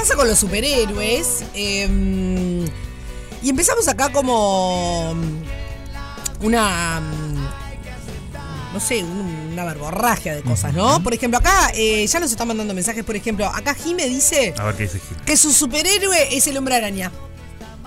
pasa con los superhéroes? Eh, y empezamos acá como mm, una, mm, no sé, un- una verborragia de cosas, ¿no? Por ejemplo, acá eh, ya nos están mandando mensajes, por ejemplo, acá Jime dice A ver qué dice Gil. que su superhéroe es el hombre araña.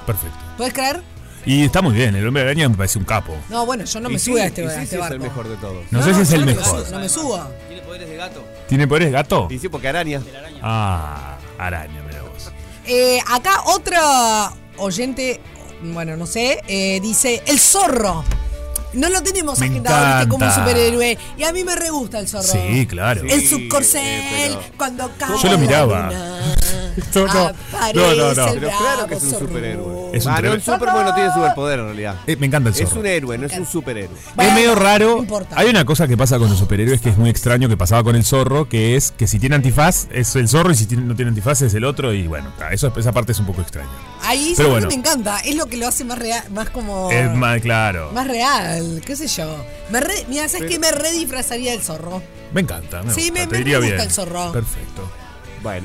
Perfecto. ¿Puedes creer? Y está muy bien, el hombre araña me parece un capo. No, bueno, yo no me sí, sube a este, y a sí, este sí, es barco. el mejor de todos. No sé si es el no me mejor. subo, no me subo. Tiene poderes de gato. ¿Tiene poderes gato? Y sí, porque araña. Ah, araña, mira vos. Eh, acá otra oyente, bueno, no sé, eh, dice el zorro. No lo tenemos Me agendado ¿viste? como un superhéroe. Y a mí me re gusta el zorro. Sí, claro. El Sí, subcorcel, eh, pero- cuando cae Yo lo miraba. No, no, no, no, no. el Pero claro que es un zorro. superhéroe. Es un ah, no, el Superman no tiene superpoder en realidad. Eh, me encanta el Es zorro. un héroe, no es un superhéroe. Bueno, es medio raro. Hay una cosa que pasa con los superhéroes que es muy extraño que pasaba con el zorro, que es que si tiene antifaz es el zorro y si tiene- no tiene antifaz es el otro y bueno, eso, esa parte es un poco extraña. Ahí Pero sí bueno. me encanta. Es lo que lo hace más real, más como. Es más claro. más real, qué sé yo. Me re, mira, ¿sabes qué? Me redisfrazaría del zorro. Me encanta. Me Sí, gusta, me- te me diría gusta bien. el zorro. Perfecto.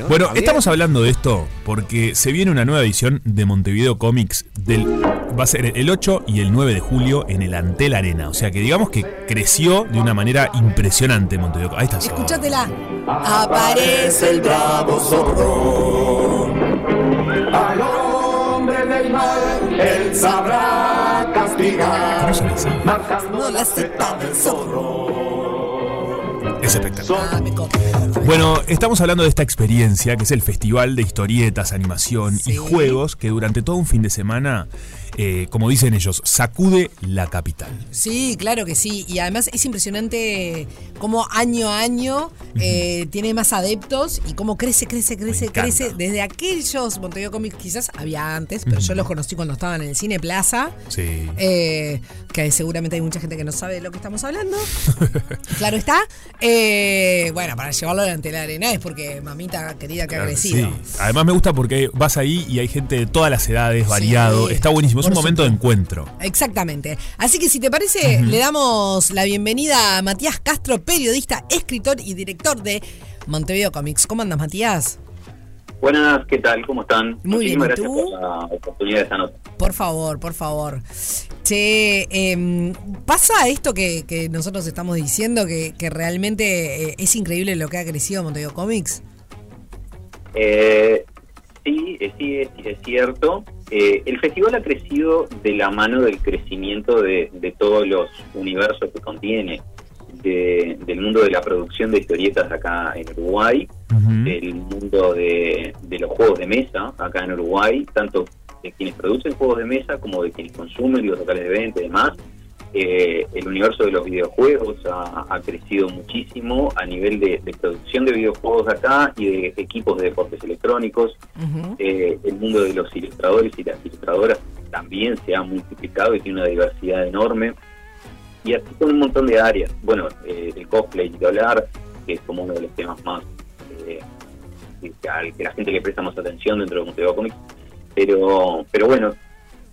Bueno, estamos hablando de esto porque se viene una nueva edición de Montevideo Comics del va a ser el 8 y el 9 de julio en el Antel Arena, o sea que digamos que creció de una manera impresionante Montevideo. Ahí está. Escúchatela. Aparece el bravo zorro. Mal, él sabrá castigar. No la seta del zorro. Es espectacular. Ah. Bueno, estamos hablando de esta experiencia que es el Festival de Historietas, Animación Sí. y Juegos que durante todo un fin de semana, eh, como dicen ellos, sacude la capital. Sí, claro que sí. Y además es impresionante cómo año a año eh, tiene más adeptos y cómo crece, crece, crece, crece. Desde aquellos Montevideo Comics quizás había antes, pero yo los conocí cuando estaban en el Cine Plaza. Sí. Eh, que seguramente hay mucha gente que no sabe de lo que estamos hablando. claro está. Eh, bueno, para llevarlo delante de la arena es porque mamita querida que ha Claro que crecido. sí. Además me gusta porque vas ahí y hay gente de todas las edades, variado. Está buenísimo, es un momento de encuentro. Exactamente. Así que si te parece, le damos la bienvenida a Matías Castro, periodista, escritor y director de Montevideo Comics. ¿Cómo andas, Matías? Buenas, ¿qué tal? ¿Cómo están? Muy bien, Muchísimas ¿y gracias tú? por la oportunidad de esta nota. Por favor, por favor. Che, em, pasa esto que, que nosotros estamos diciendo, que, que realmente eh, es increíble lo que ha crecido Montevideo Comics. Eh, sí, eh, sí, es, es cierto. Eh, el festival ha crecido de la mano del crecimiento de, de todos los universos que contiene, de- del mundo de la producción de historietas acá en Uruguay, del mundo de, de los juegos de mesa acá en Uruguay, tanto de quienes producen juegos de mesa como de quienes consumen los locales de venta y demás. Eh, el universo de los videojuegos ha, ha crecido muchísimo a nivel de, de producción de videojuegos acá y de equipos de deportes electrónicos. Eh, el mundo de los ilustradores y las ilustradoras también se ha multiplicado y tiene una diversidad enorme. Y así con un montón de áreas. Bueno, eh, el cosplay y hablar, que es como uno de los temas más eh, que, que la gente le presta más atención dentro de Montevideo Comics. Pero, pero bueno,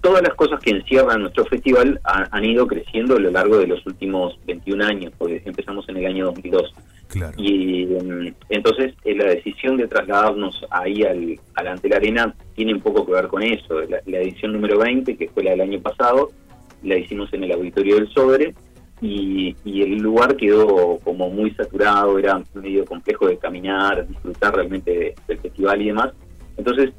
todas las cosas que encierran nuestro festival ha- han ido creciendo a lo largo de los últimos 21 años, porque empezamos en el año 2002. Claro. Y mm, entonces eh, la decisión de trasladarnos ahí al, al ante la arena tiene un poco que ver con eso. La, la edición número 20, que fue la del año pasado, la hicimos en el auditorio del Sodre y, y el lugar quedó como muy saturado, era medio complejo de caminar, disfrutar realmente de- del festival y demás. Entonces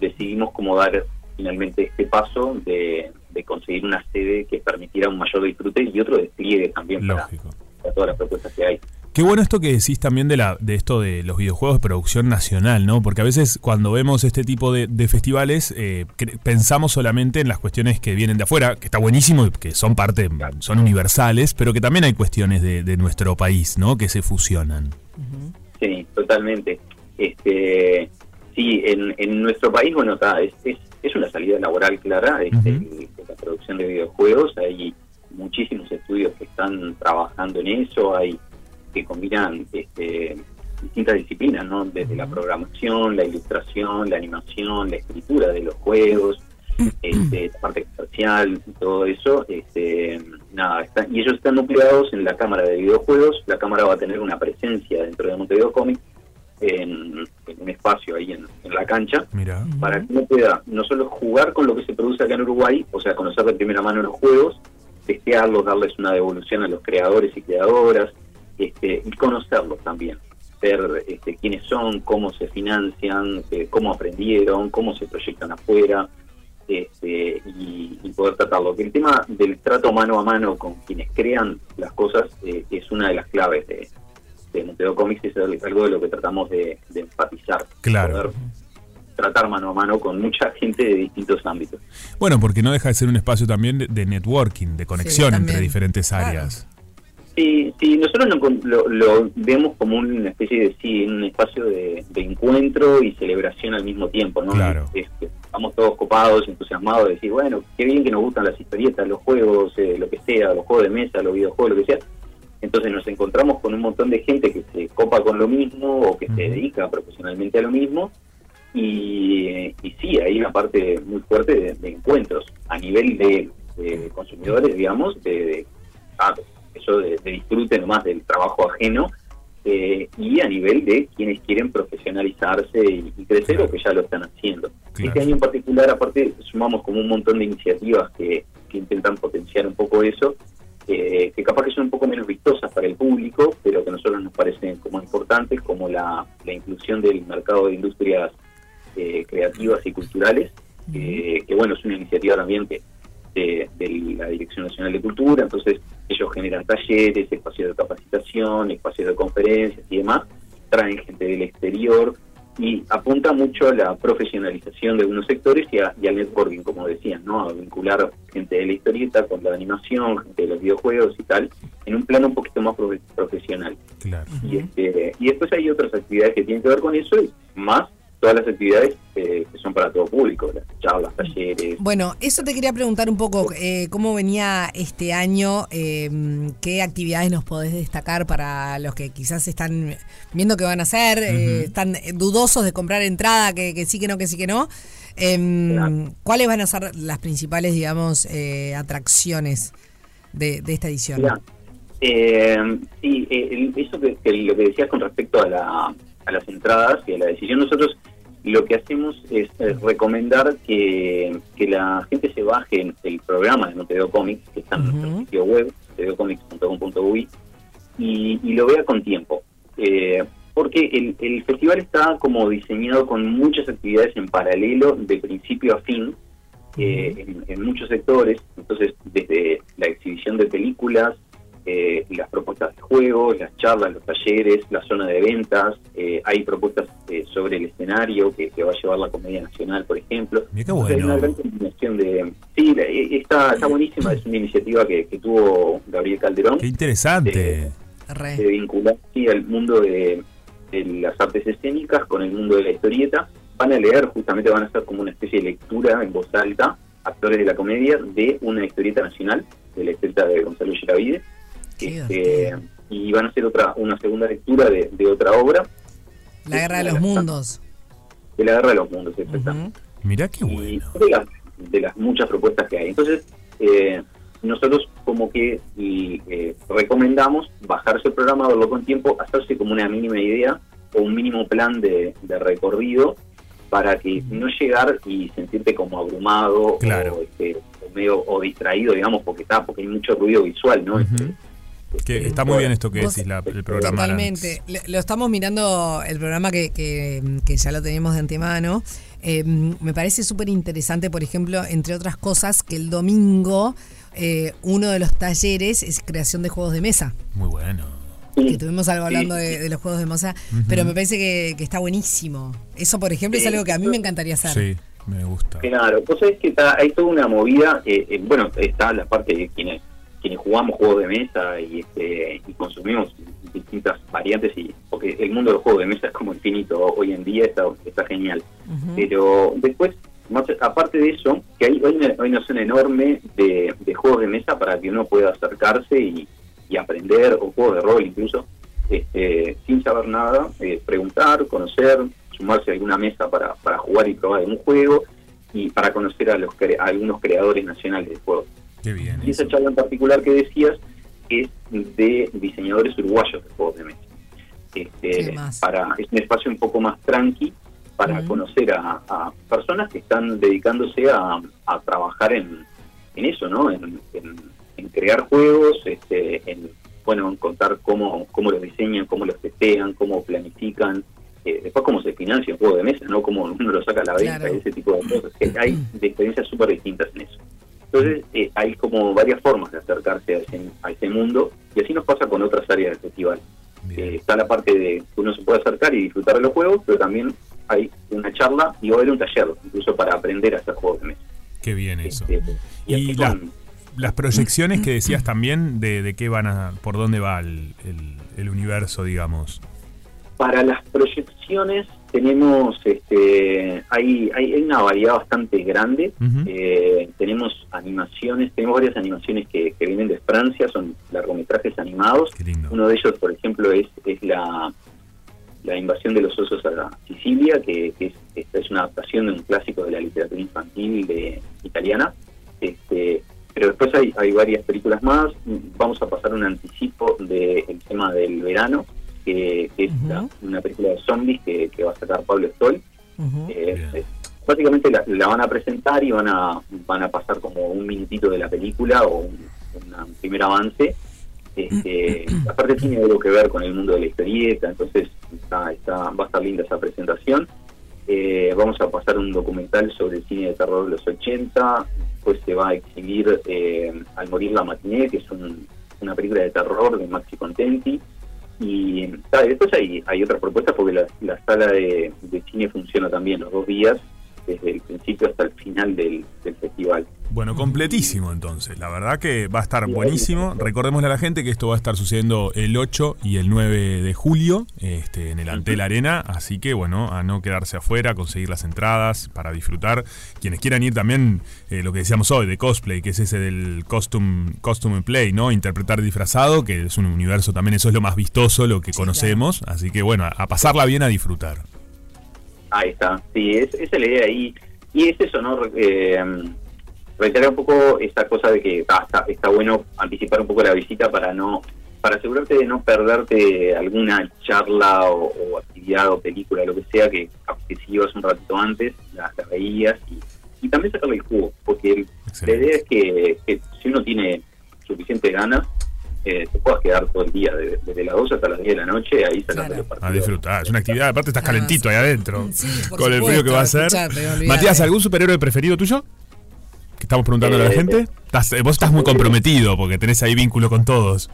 decidimos como dar finalmente este paso de, de conseguir una sede que permitiera un mayor disfrute y otro despliegue también para, Lógico. para todas las propuestas que hay. Qué bueno esto que decís también de la de esto de los videojuegos de producción nacional, ¿no? Porque a veces cuando vemos este tipo de, de festivales eh, cre- pensamos solamente en las cuestiones que vienen de afuera, que está buenísimo y que son parte, son universales, pero que también hay cuestiones de, de nuestro país, ¿no? Que se fusionan. Sí, totalmente. Este, sí, en, en nuestro país, bueno, está, es, es, es una salida laboral clara este, de la producción de videojuegos. Hay muchísimos estudios que están trabajando en eso, hay que combinan este, distintas disciplinas, ¿no? Desde la programación, la ilustración, la animación, la escritura de los juegos, este, la parte comercial, todo eso. Este, nada, está- y ellos están nucleados en la Cámara de Videojuegos. La Cámara va a tener una presencia dentro de Montevideo Comics en, en un espacio ahí en, en la cancha Mira. para que uno pueda no solo jugar con lo que se produce acá en Uruguay, o sea, conocer de primera mano los juegos, testearlos, darles una devolución a los creadores y creadoras, este, y conocerlos también, ver este, quiénes son, cómo se financian, eh, cómo aprendieron, cómo se proyectan afuera, este, y, y poder tratarlo. Que el tema del trato mano a mano con quienes crean las cosas eh, es una de las claves de, de Monteo Comics, es algo de lo que tratamos de, de enfatizar. Claro. Poder tratar mano a mano con mucha gente de distintos ámbitos. Bueno, porque no deja de ser un espacio también de, de networking, de conexión Sí, entre diferentes Claro. áreas. Sí, sí, nosotros lo, lo- lo vemos como una especie de sí, un espacio de, de encuentro y celebración al mismo tiempo, ¿no? Claro. Es- es- estamos todos copados, entusiasmados de decir, bueno, qué bien que nos gustan las historietas, los juegos, eh, lo que sea, los juegos de mesa, los videojuegos, lo que sea. Entonces nos encontramos con un montón de gente que se copa con lo mismo o que se dedica profesionalmente a lo mismo y, y sí, hay una parte muy fuerte de, de encuentros a nivel de, de consumidores, digamos, de, de- ah, eso de, de disfrute nomás del trabajo ajeno eh, y a nivel de quienes quieren profesionalizarse y, y crecer Claro. o que ya lo están haciendo. Claro. Este año en particular, aparte, sumamos como un montón de iniciativas que, que intentan potenciar un poco eso, eh, que capaz que son un poco menos vistosas para el público, pero que a nosotros nos parecen como importantes, como la, la inclusión del mercado de industrias eh, creativas y culturales, eh, que bueno, es una iniciativa también que de, de la Dirección Nacional de Cultura, entonces ellos generan talleres, espacios de capacitación, espacios de conferencias y demás, traen gente del exterior y apunta mucho a la profesionalización de algunos sectores y, a- y al networking, como decían, ¿no? a vincular gente de la historieta con la animación, gente de los videojuegos y tal, en un plano un poquito más profe- profesional. Claro. Y, este, y después hay otras actividades que tienen que ver con eso, y más todas las actividades eh, que son para todo público, las charlas, talleres. Bueno, eso te quería preguntar un poco, eh, ¿cómo venía este año? Eh, ¿Qué actividades nos podés destacar para los que quizás están viendo qué van a hacer, eh, están dudosos de comprar entrada, que, que sí, que no, que sí, que no? Em, Claro. ¿Cuáles van a ser las principales, digamos, eh, atracciones de, de esta edición? Mirá, eh, sí, eh, eso que, que lo que decías con respecto a, la, a las entradas y a la decisión, nosotros lo que hacemos es, eh, recomendar que, que la gente se baje en el programa de Montevideo Comics, que está en nuestro sitio web, montevideocomics.com.uy, y, y lo vea con tiempo. Eh, porque el, el festival está como diseñado con muchas actividades en paralelo, de principio a fin, eh, en, en muchos sectores. Entonces, desde la exhibición de películas, eh, las propuestas de juegos, las charlas, los talleres, la zona de ventas, eh, hay propuestas eh, sobre el escenario que, que va a llevar la Comedia Nacional, por ejemplo. Mira qué Entonces, Hay una bueno. gran combinación de... Sí, eh, está, está buenísima, es una iniciativa que, que tuvo Gabriel Calderón Qué interesante. Re. de vincular sí, al mundo de, de las artes escénicas con el mundo de la historieta. Van a leer, justamente van a hacer como una especie de lectura en voz alta, actores de la comedia, de una historieta nacional, de la historieta de Gonzalo Giravide. Este, y van a hacer otra una segunda lectura de, de otra obra, La Guerra de los Mundos. de la Guerra de los Mundos, exactamente. Ujú. Mira qué y bueno. de las, de las muchas propuestas que hay. Entonces, eh, nosotros como que y, eh, recomendamos bajarse el programa, verlo con tiempo, hacerse como una mínima idea o un mínimo plan de, de recorrido para que no llegar y sentirte como abrumado Claro. o, este, o medio o distraído, digamos, porque está, porque hay mucho ruido visual, ¿no? Este, Que este, está muy bien esto que decís, la- el programa. Totalmente. Lo estamos mirando, el programa que, que, que ya lo tenemos de antemano. Eh, me parece súper interesante, por ejemplo, entre otras cosas, que el domingo eh, uno de los talleres es creación de juegos de mesa. Muy bueno. Que estuvimos algo Sí. hablando de, de los juegos de mesa, pero me parece que, que está buenísimo. Eso, por ejemplo, es algo que a mí me encantaría hacer. Sí, me gusta. Claro, vos sabés que está, hay toda una movida, eh, eh, bueno, está la parte de quienes quienes jugamos juegos de mesa y este y consumimos distintas variantes y porque el mundo de los juegos de mesa es como infinito hoy en día está, está genial. Pero después más aparte de eso que hay, una, hay una zona enorme de, de juegos de mesa para que uno pueda acercarse y, y aprender o juegos de rol incluso este, sin saber nada eh, preguntar conocer sumarse a alguna mesa para, para jugar y probar algún juego y para conocer a los cre- a algunos creadores nacionales de juegos Qué bien. y esa charla en particular que decías es de diseñadores uruguayos de juegos de mesa. este, para es un espacio un poco más tranqui para conocer a, a personas que están dedicándose a, a trabajar en, en eso, ¿no? En, en- en crear juegos, este, en bueno, en contar cómo, cómo los diseñan, cómo los testean, cómo planifican, eh, después cómo se financia un juego de mesa, ¿no? Cómo uno lo saca a la venta, Claro. ese tipo de cosas. Que hay de experiencias súper distintas en eso. Entonces, eh, hay como varias formas de acercarse a ese, a ese mundo, y así nos pasa con otras áreas del festival. Eh, está la parte de que uno se puede acercar y disfrutar de los juegos, pero también hay una charla y va a haber un taller, incluso para aprender a hacer juegos de mesa. Qué bien eso. Este, Y la- son- Las proyecciones que decías también, de, de qué van a, por dónde va el, el- el universo, digamos. Para las proyecciones tenemos, este, hay, hay, hay una variedad bastante grande. Eh, tenemos animaciones, tenemos varias animaciones que, que vienen de Francia, son largometrajes animados. Uno de ellos, por ejemplo, es, es la, la invasión de los osos a Sicilia, que, que es, esta es una adaptación de un clásico de la literatura infantil de, italiana. Este, pero después hay, hay varias películas más. Vamos a pasar un anticipo del tema del verano, que, que es la- una película de zombies que, que va a sacar Pablo Stoll. Eh, eh, básicamente la, la van a presentar y van a van a pasar como un minutito de la película o un, una- un primer avance. Este, aparte tiene algo que ver con el mundo de la historieta, entonces está, está, va a estar linda esa presentación. Eh, vamos a pasar un documental sobre el cine de terror de los 80, después se va a exhibir eh, Al morir la matiné, que es un- una película de terror de Maxi Contenti. Y ah, después hay, hay otras propuestas porque la, la sala de cine funciona también los dos días, desde el principio hasta el final del, del festival. Bueno, completísimo entonces. La verdad que va a estar buenísimo. Recordémosle a la gente que esto va a estar sucediendo el 8 y el 9 de julio este, en el Antel Arena. Así que bueno, a no quedarse afuera, conseguir las entradas para disfrutar. Quienes quieran ir también, eh, lo que decíamos hoy, de cosplay, que es ese del costume, costume play, ¿no? Interpretar disfrazado, que es un universo también, eso es lo más vistoso, lo que conocemos. Así que bueno, a pasarla bien, a disfrutar. Ahí está, sí, es, esa es la idea ahí. Y es eso, ¿no? Eh, reiterar un poco esta cosa de que ah, está, está bueno anticipar un poco la visita para no para asegurarte de no perderte alguna charla o, o actividad o película, lo que sea, que, que si ibas un ratito antes, la, la veías y, y también sacarle el jugo, porque el- la idea es que, que si uno tiene suficientes ganas, eh, te puedas quedar todo el día, desde, desde las 12 hasta las 10 de la noche, ahí sacando Claro. los partidos. A disfrutar. Es una actividad, aparte estás Ah, calentito ahí adentro. Sí, por con el frío que va a hacer. Matías, ¿algún superhéroe preferido tuyo? Que estamos preguntando a la Eh, gente. Estás- eh, vos estás muy comprometido porque tenés ahí vínculo con todos.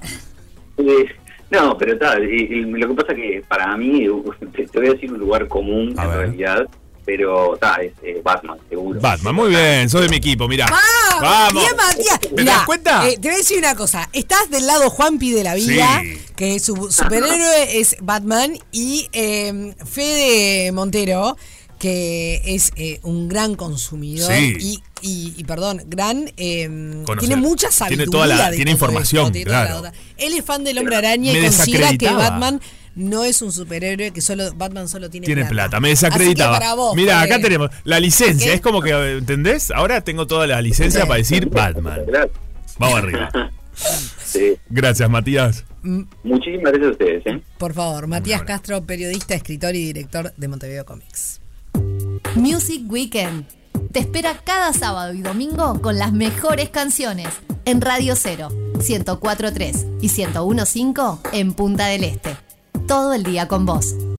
Eh, no, pero tal, lo que pasa que para mí, te, te voy a decir un lugar común A en ver. realidad, pero tal, es eh, Batman, seguro. Batman, muy bien, sos de mi equipo, mirá. ¡Ah! Bien, Matías. ¿Te Mirá, das cuenta? eh, te voy a decir una cosa. Estás del lado Juanpi de la vida, Sí. que su superhéroe es Batman, y eh, Fede Montero, que es eh, un gran consumidor Sí. y, y, y, perdón, gran eh, tiene mucha Tiene sabiduría. toda la- tiene información, esto, tiene toda la claro. Él es fan del Hombre Araña Me y considera que. Batman no es un superhéroe, que solo Batman solo tiene, Tiene plata, me desacreditaba. Mira, acá tenemos la licencia. ¿Qué? Es como que, ¿entendés? Ahora tengo toda la licencia para decir Batman. Gracias. Vamos arriba. Sí. Gracias, Matías. Muchísimas gracias a ustedes. ¿eh? Por favor, Matías. Castro, periodista, escritor y director de Montevideo Comics. Music Weekend. Te espera cada sábado y domingo con las mejores canciones en Radio 0, 104.3 y 101.5 en Punta del Este. Todo el día con vos.